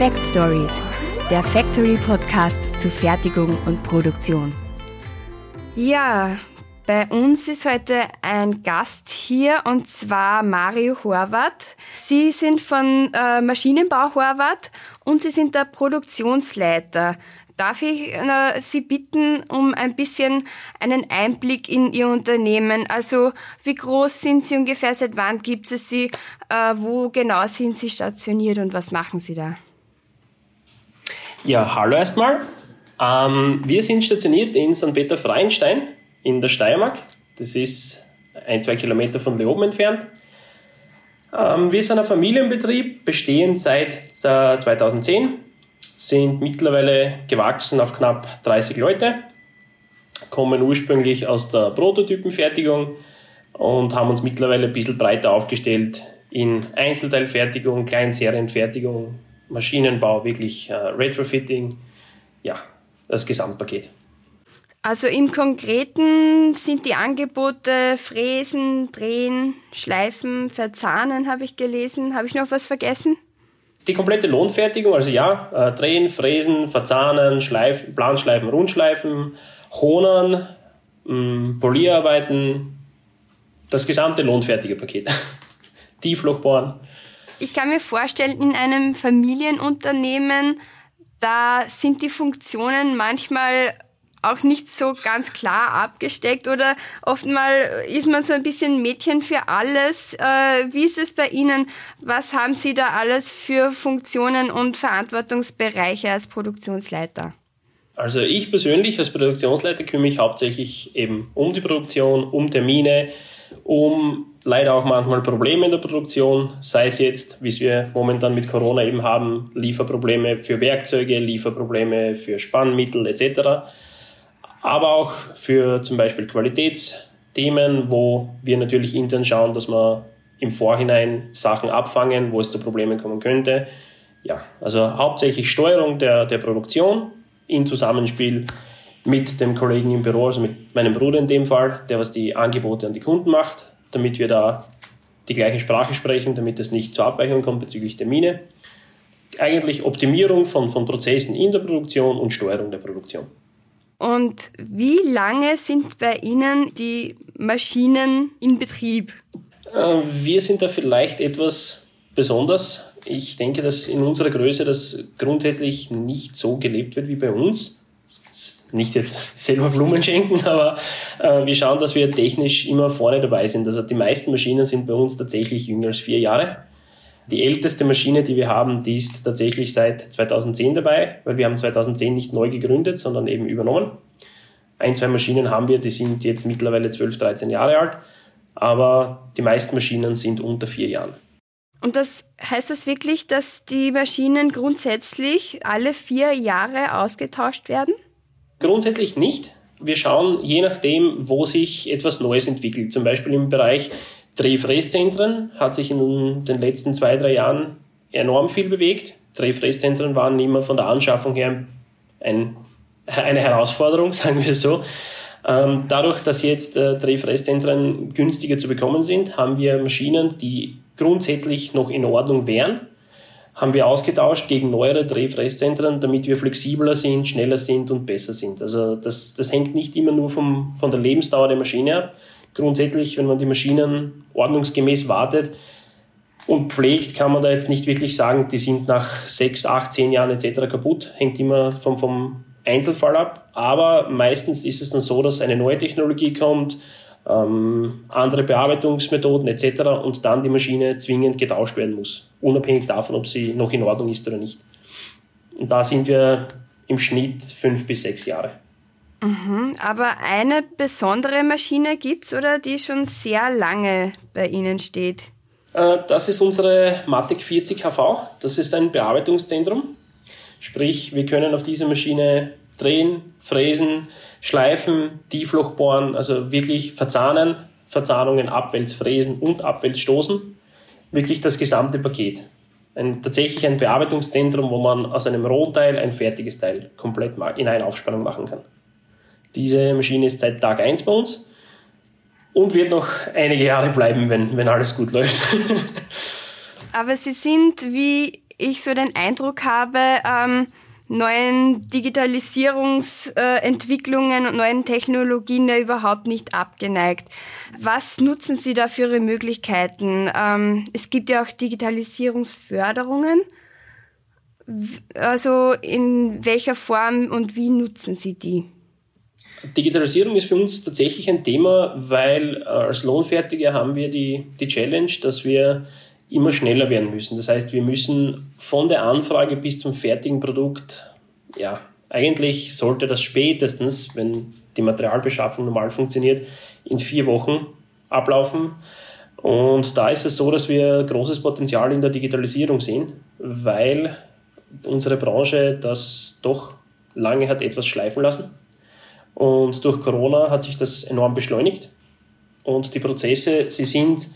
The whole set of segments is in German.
Fact Stories, der Factory Podcast zu Fertigung und Produktion. Ja, bei uns ist heute ein Gast hier und zwar Mario Horvath. Sie sind von äh, Maschinenbau Horvath und Sie sind der Produktionsleiter. Darf ich äh, Sie bitten um ein bisschen einen Einblick in Ihr Unternehmen? Also wie groß sind Sie ungefähr? Seit wann gibt es Sie? Äh, wo genau sind Sie stationiert und was machen Sie da? Ja, hallo erstmal. Ähm, wir sind stationiert in St. Peter Freienstein in der Steiermark. Das ist ein, zwei Kilometer von Leoben entfernt. Ähm, wir sind ein Familienbetrieb, bestehen seit 2010, sind mittlerweile gewachsen auf knapp 30 Leute, kommen ursprünglich aus der Prototypenfertigung und haben uns mittlerweile ein bisschen breiter aufgestellt in Einzelteilfertigung, Kleinserienfertigung, Maschinenbau, wirklich äh, Retrofitting, ja, das Gesamtpaket. Also im Konkreten sind die Angebote Fräsen, Drehen, Schleifen, Verzahnen, habe ich gelesen. Habe ich noch was vergessen? Die komplette Lohnfertigung, also ja, äh, Drehen, Fräsen, Verzahnen, Schleifen, Planschleifen, Rundschleifen, Honern, mh, mm, Polierarbeiten, das gesamte lohnfertige Paket. Tieflochbohren. Ich kann mir vorstellen, in einem Familienunternehmen, da sind die Funktionen manchmal auch nicht so ganz klar abgesteckt oder oftmal ist man so ein bisschen Mädchen für alles. Äh, wie ist es bei Ihnen? Was haben Sie da alles für Funktionen und Verantwortungsbereiche als Produktionsleiter? Also ich persönlich als Produktionsleiter kümmere mich hauptsächlich eben um die Produktion, um Termine, um leider auch manchmal Probleme in der Produktion, sei es jetzt, wie wir momentan mit Corona eben haben, Lieferprobleme für Werkzeuge, Lieferprobleme für Spannmittel etc aber auch für zum Beispiel Qualitätsthemen, wo wir natürlich intern schauen, dass wir im Vorhinein Sachen abfangen, wo es zu Problemen kommen könnte. Ja, also hauptsächlich Steuerung der, der Produktion in Zusammenspiel mit dem Kollegen im Büro, also mit meinem Bruder in dem Fall, der was die Angebote an die Kunden macht, damit wir da die gleiche Sprache sprechen, damit es nicht zu Abweichungen kommt bezüglich Termine. Eigentlich Optimierung von, von Prozessen in der Produktion und Steuerung der Produktion. Und wie lange sind bei Ihnen die Maschinen in Betrieb? Äh, wir sind da vielleicht etwas besonders. Ich denke, dass in unserer Größe das grundsätzlich nicht so gelebt wird wie bei uns. Nicht jetzt selber Blumen schenken, aber äh, wir schauen, dass wir technisch immer vorne dabei sind. Also die meisten Maschinen sind bei uns tatsächlich jünger als vier Jahre. Die älteste Maschine, die wir haben, die ist tatsächlich seit 2010 dabei, weil wir haben 2010 nicht neu gegründet, sondern eben übernommen. Ein, zwei Maschinen haben wir, die sind jetzt mittlerweile 12, 13 Jahre alt, aber die meisten Maschinen sind unter vier Jahren. Und das heißt das wirklich, dass die Maschinen grundsätzlich alle vier Jahre ausgetauscht werden? Grundsätzlich nicht. Wir schauen je nachdem, wo sich etwas Neues entwickelt. Zum Beispiel im Bereich Drehfräszentren hat sich in den letzten zwei, drei Jahren enorm viel bewegt. Drehfräszentren waren immer von der Anschaffung her ein, eine Herausforderung, sagen wir so. Ähm, dadurch, dass jetzt äh, Drehfräszentren günstiger zu bekommen sind, haben wir Maschinen, die grundsätzlich noch in Ordnung wären, haben wir ausgetauscht gegen neuere Drehfräszentren, damit wir flexibler sind, schneller sind und besser sind. Also das, das hängt nicht immer nur vom, von der Lebensdauer der Maschine ab, grundsätzlich, wenn man die Maschinen ordnungsgemäß wartet und pflegt, kann man da jetzt nicht wirklich sagen, die sind nach sechs, acht, zehn Jahren etc. kaputt. Hängt immer vom, vom Einzelfall ab. Aber meistens ist es dann so, dass eine neue Technologie kommt, ähm, andere Bearbeitungsmethoden etc. und dann die Maschine zwingend getauscht werden muss, unabhängig davon, ob sie noch in Ordnung ist oder nicht. Und da sind wir im Schnitt fünf bis sechs Jahre. Mhm, aber eine besondere Maschine gibt es oder die schon sehr lange bei Ihnen steht? Äh, das ist unsere Matic 40 HV. Das ist ein Bearbeitungszentrum. Sprich, wir können auf dieser Maschine drehen, fräsen, schleifen, Tiefloch bohren, also wirklich verzahnen, Verzahnungen abwälzfräsen und abwälzstoßen. Wirklich das gesamte Paket. Ein, tatsächlich ein Bearbeitungszentrum, wo man aus einem rohen Teil ein fertiges Teil komplett in eine Aufspannung machen kann. Diese Maschine ist seit Tag 1 bei uns und wird noch einige Jahre bleiben, wenn, wenn alles gut läuft. Aber Sie sind, wie ich so den Eindruck habe, ähm, neuen Digitalisierungsentwicklungen und neuen Technologien ja überhaupt nicht abgeneigt. Was nutzen Sie da für Ihre Möglichkeiten? Ähm, es gibt ja auch Digitalisierungsförderungen. Also in welcher Form und wie nutzen Sie die? Digitalisierung ist für uns tatsächlich ein Thema, weil äh, als Lohnfertiger haben wir die, die Challenge, dass wir immer schneller werden müssen. Das heißt, wir müssen von der Anfrage bis zum fertigen Produkt, ja, eigentlich sollte das spätestens, wenn die Materialbeschaffung normal funktioniert, in vier Wochen ablaufen. Und da ist es so, dass wir großes Potenzial in der Digitalisierung sehen, weil unsere Branche das doch lange hat etwas schleifen lassen. Und durch Corona hat sich das enorm beschleunigt. Und die Prozesse, sie sind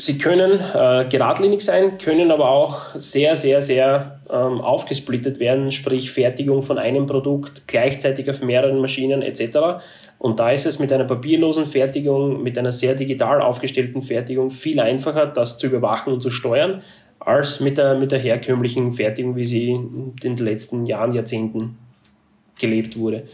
Sie können äh, geradlinig sein, können aber auch sehr, sehr, sehr ähm, aufgesplittet werden, sprich Fertigung von einem Produkt gleichzeitig auf mehreren Maschinen etc. Und da ist es mit einer papierlosen Fertigung, mit einer sehr digital aufgestellten Fertigung viel einfacher, das zu überwachen und zu steuern, als mit der, mit der herkömmlichen Fertigung, wie sie in den letzten Jahren, Jahrzehnten gelebt wurde.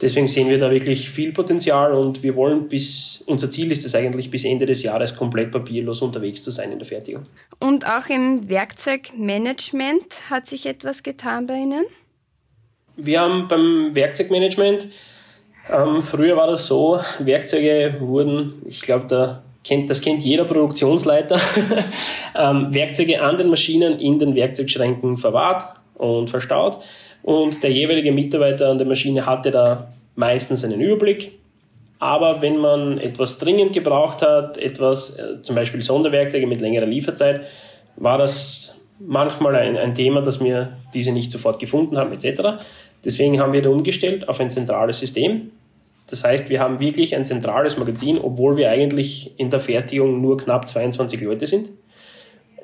Deswegen sehen wir da wirklich viel Potenzial und wir wollen bis, unser Ziel ist es eigentlich, bis Ende des Jahres komplett papierlos unterwegs zu sein in der Fertigung. Und auch im Werkzeugmanagement hat sich etwas getan bei Ihnen? Wir haben beim Werkzeugmanagement, ähm, früher war das so, Werkzeuge wurden, ich glaube, da kennt, das kennt jeder Produktionsleiter, ähm, Werkzeuge an den Maschinen in den Werkzeugschränken verwahrt und verstaut. Und der jeweilige Mitarbeiter an der Maschine hatte da meistens einen Überblick. Aber wenn man etwas dringend gebraucht hat, etwas, äh, zum Beispiel Sonderwerkzeuge mit längerer Lieferzeit, war das manchmal ein, ein Thema, dass wir diese nicht sofort gefunden haben, etc. Deswegen haben wir da umgestellt auf ein zentrales System. Das heißt, wir haben wirklich ein zentrales Magazin, obwohl wir eigentlich in der Fertigung nur knapp 22 Leute sind.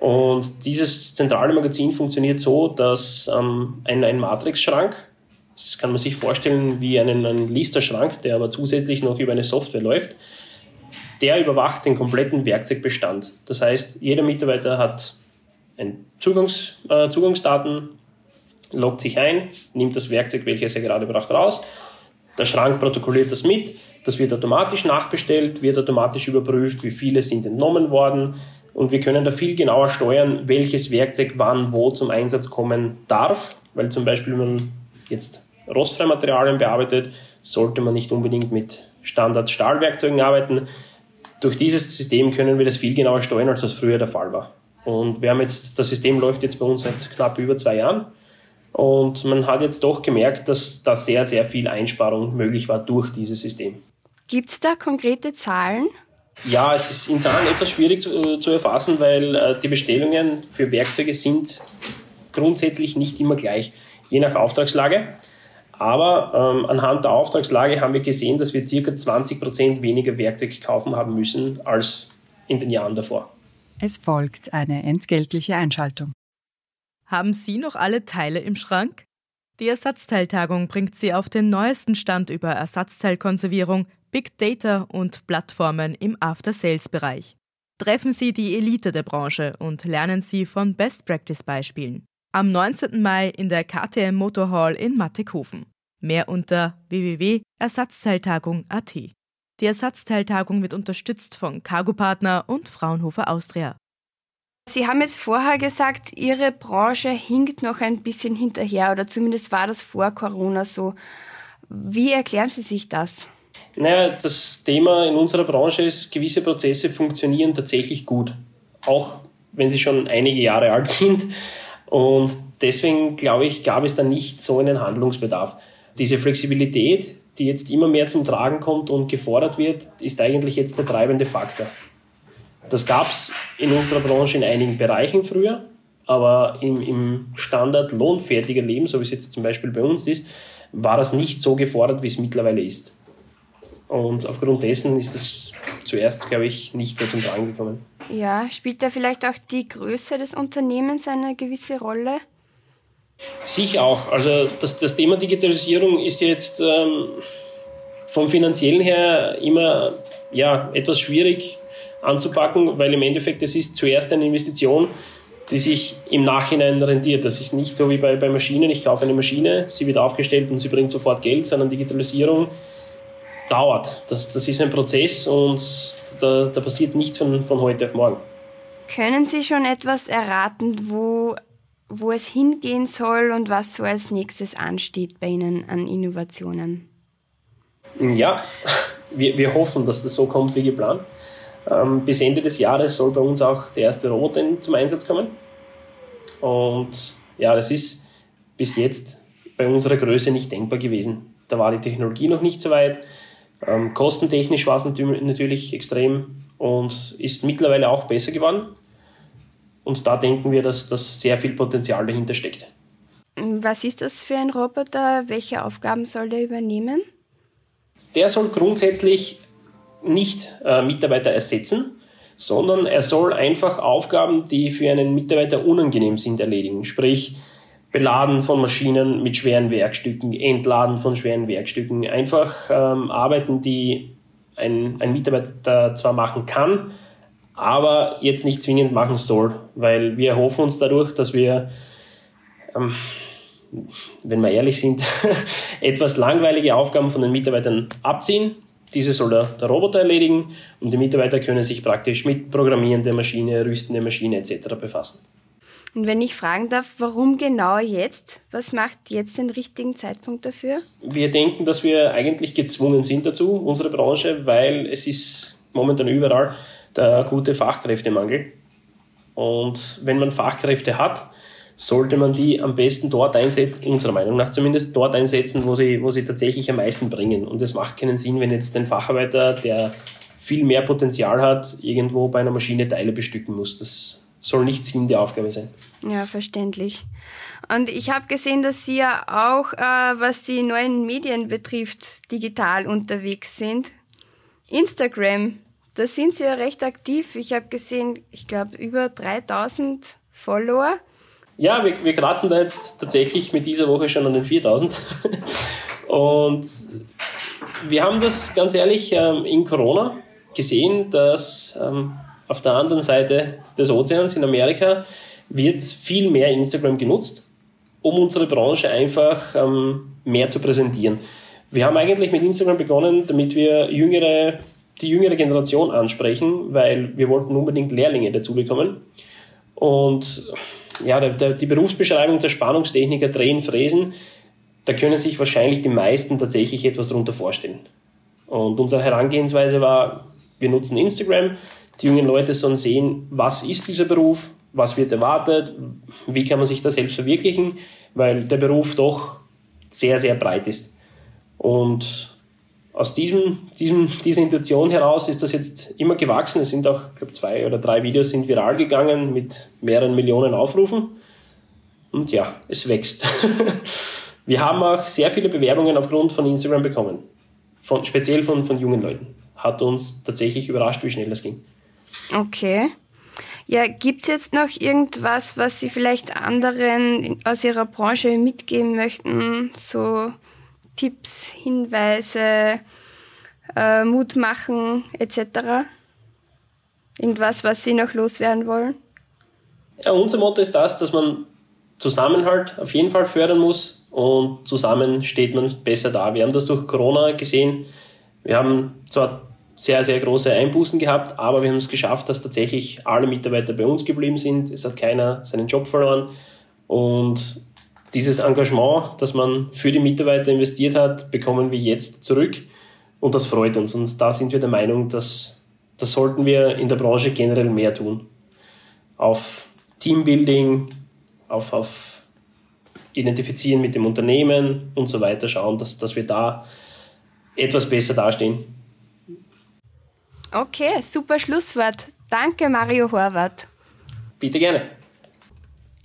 Und dieses zentrale Magazin funktioniert so, dass ähm, ein, ein Matrix-Schrank, das kann man sich vorstellen wie einen, einen Lister-Schrank, der aber zusätzlich noch über eine Software läuft, der überwacht den kompletten Werkzeugbestand. Das heißt, jeder Mitarbeiter hat ein Zugangs, äh, Zugangsdaten, loggt sich ein, nimmt das Werkzeug, welches er gerade braucht, raus. Der Schrank protokolliert das mit. Das wird automatisch nachbestellt, wird automatisch überprüft, wie viele sind entnommen worden, und wir können da viel genauer steuern, welches Werkzeug wann wo zum Einsatz kommen darf, weil zum Beispiel, wenn man jetzt rostfreie Materialien bearbeitet, sollte man nicht unbedingt mit Standard-Stahlwerkzeugen arbeiten. Durch dieses System können wir das viel genauer steuern, als das früher der Fall war. Und wir haben jetzt, das System läuft jetzt bei uns seit knapp über zwei Jahren. Und man hat jetzt doch gemerkt, dass da sehr, sehr viel Einsparung möglich war durch dieses System. Gibt es da konkrete Zahlen? Ja, es ist in Zahlen etwas schwierig zu, zu erfassen, weil äh, die Bestellungen für Werkzeuge sind grundsätzlich nicht immer gleich, je nach Auftragslage. Aber ähm, anhand der Auftragslage haben wir gesehen, dass wir ca. 20% weniger Werkzeug kaufen haben müssen als in den Jahren davor. Es folgt eine entgeltliche Einschaltung. Haben Sie noch alle Teile im Schrank? Die Ersatzteiltagung bringt Sie auf den neuesten Stand über Ersatzteilkonservierung, Big Data und Plattformen im After-Sales-Bereich. Treffen Sie die Elite der Branche und lernen Sie von Best-Practice-Beispielen. Am 19. Mai in der KTM Motor Hall in Mattighofen. Mehr unter www.ersatzteiltagung.at. Die Ersatzteiltagung wird unterstützt von Cargo Partner und Fraunhofer Austria. Sie haben jetzt vorher gesagt, Ihre Branche hinkt noch ein bisschen hinterher oder zumindest war das vor Corona so. Wie erklären Sie sich das? Naja, das Thema in unserer Branche ist, gewisse Prozesse funktionieren tatsächlich gut, auch wenn sie schon einige Jahre alt sind. Und deswegen, glaube ich, gab es da nicht so einen Handlungsbedarf. Diese Flexibilität, die jetzt immer mehr zum Tragen kommt und gefordert wird, ist eigentlich jetzt der treibende Faktor. Das gab es in unserer Branche in einigen Bereichen früher, aber im, im Standard lohnfertiger Leben, so wie es jetzt zum Beispiel bei uns ist, war das nicht so gefordert, wie es mittlerweile ist. Und aufgrund dessen ist es zuerst, glaube ich, nicht so zum Tragen gekommen. Ja, spielt da vielleicht auch die Größe des Unternehmens eine gewisse Rolle? Sicher auch. Also das, das Thema Digitalisierung ist jetzt ähm, vom finanziellen her immer ja, etwas schwierig anzupacken, weil im Endeffekt es ist zuerst eine Investition, die sich im Nachhinein rentiert. Das ist nicht so wie bei, bei Maschinen, ich kaufe eine Maschine, sie wird aufgestellt und sie bringt sofort Geld, sondern Digitalisierung dauert. Das, das ist ein Prozess und da, da passiert nichts von, von heute auf morgen. Können Sie schon etwas erraten, wo, wo es hingehen soll und was so als nächstes ansteht bei Ihnen an Innovationen? Ja, wir, wir hoffen, dass das so kommt wie geplant. Ähm, bis Ende des Jahres soll bei uns auch der erste Roboter zum Einsatz kommen. Und ja, das ist bis jetzt bei unserer Größe nicht denkbar gewesen. Da war die Technologie noch nicht so weit. Ähm, kostentechnisch war es natürlich extrem und ist mittlerweile auch besser geworden. Und da denken wir, dass, dass sehr viel Potenzial dahinter steckt. Was ist das für ein Roboter? Welche Aufgaben soll der übernehmen? Der soll grundsätzlich nicht äh, Mitarbeiter ersetzen, sondern er soll einfach Aufgaben, die für einen Mitarbeiter unangenehm sind, erledigen. Sprich, Beladen von Maschinen mit schweren Werkstücken, Entladen von schweren Werkstücken. Einfach ähm, Arbeiten, die ein, ein Mitarbeiter zwar machen kann, aber jetzt nicht zwingend machen soll, weil wir erhoffen uns dadurch, dass wir, ähm, wenn wir ehrlich sind, etwas langweilige Aufgaben von den Mitarbeitern abziehen. Diese soll der, der Roboter erledigen und die Mitarbeiter können sich praktisch mit Programmieren der Maschine, Rüsten der Maschine etc. befassen. Und wenn ich fragen darf, warum genau jetzt? Was macht jetzt den richtigen Zeitpunkt dafür? Wir denken, dass wir eigentlich gezwungen sind dazu, unsere Branche, weil es ist momentan überall der gute Fachkräftemangel. Und wenn man Fachkräfte hat, sollte man die am besten dort einsetzen, unserer Meinung nach zumindest, dort einsetzen, wo sie, wo sie tatsächlich am meisten bringen. Und es macht keinen Sinn, wenn jetzt ein Facharbeiter, der viel mehr Potenzial hat, irgendwo bei einer Maschine Teile bestücken muss. Das soll nicht Sinn der Aufgabe sein. Ja, verständlich. Und ich habe gesehen, dass Sie ja auch, äh, was die neuen Medien betrifft, digital unterwegs sind. Instagram, da sind Sie ja recht aktiv. Ich habe gesehen, ich glaube, über 3000 Follower. Ja, wir, wir kratzen da jetzt tatsächlich mit dieser Woche schon an den 4000. Und wir haben das ganz ehrlich ähm, in Corona gesehen, dass ähm, auf der anderen Seite des Ozeans in Amerika wird viel mehr Instagram genutzt, um unsere Branche einfach ähm, mehr zu präsentieren. Wir haben eigentlich mit Instagram begonnen, damit wir jüngere, die jüngere Generation ansprechen, weil wir wollten unbedingt Lehrlinge dazu bekommen. Und ja, der, der, die Berufsbeschreibung der Spannungstechniker drehen, fräsen, da können sich wahrscheinlich die meisten tatsächlich etwas darunter vorstellen. Und unsere Herangehensweise war, wir nutzen Instagram, die jungen Leute sollen sehen, was ist dieser Beruf, was wird erwartet, wie kann man sich da selbst verwirklichen, weil der Beruf doch sehr, sehr breit ist. Und aus diesem, diesem, dieser Intention heraus ist das jetzt immer gewachsen. Es sind auch, ich glaube, zwei oder drei Videos sind viral gegangen mit mehreren Millionen Aufrufen. Und ja, es wächst. Wir haben auch sehr viele Bewerbungen aufgrund von Instagram bekommen. Von, speziell von, von jungen Leuten. Hat uns tatsächlich überrascht, wie schnell das ging. Okay. Ja, gibt es jetzt noch irgendwas, was Sie vielleicht anderen aus Ihrer Branche mitgeben möchten? So Tipps, Hinweise, äh, Mut machen etc.? Irgendwas, was Sie noch loswerden wollen? Ja, unser Motto ist das, dass man Zusammenhalt auf jeden Fall fördern muss und zusammen steht man besser da. Wir haben das durch Corona gesehen. Wir haben zwar sehr, sehr große Einbußen gehabt, aber wir haben es geschafft, dass tatsächlich alle Mitarbeiter bei uns geblieben sind. Es hat keiner seinen Job verloren. Und dieses Engagement, das man für die Mitarbeiter investiert hat, bekommen wir jetzt zurück. Und das freut uns. Und da sind wir der Meinung, dass das sollten wir in der Branche generell mehr tun. Auf Teambuilding, auf, auf Identifizieren mit dem Unternehmen und so weiter schauen, dass, dass wir da etwas besser dastehen. Okay, super Schlusswort. Danke, Mario Horvath. Bitte gerne.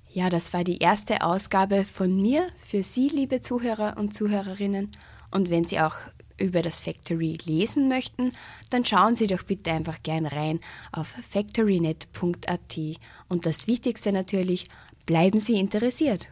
Ja, das war die erste Ausgabe von mir für Sie, liebe Zuhörer und Zuhörerinnen. Und wenn Sie auch über das Factory lesen möchten, dann schauen Sie doch bitte einfach gerne rein auf factorynet.at. Und das Wichtigste natürlich, bleiben Sie interessiert.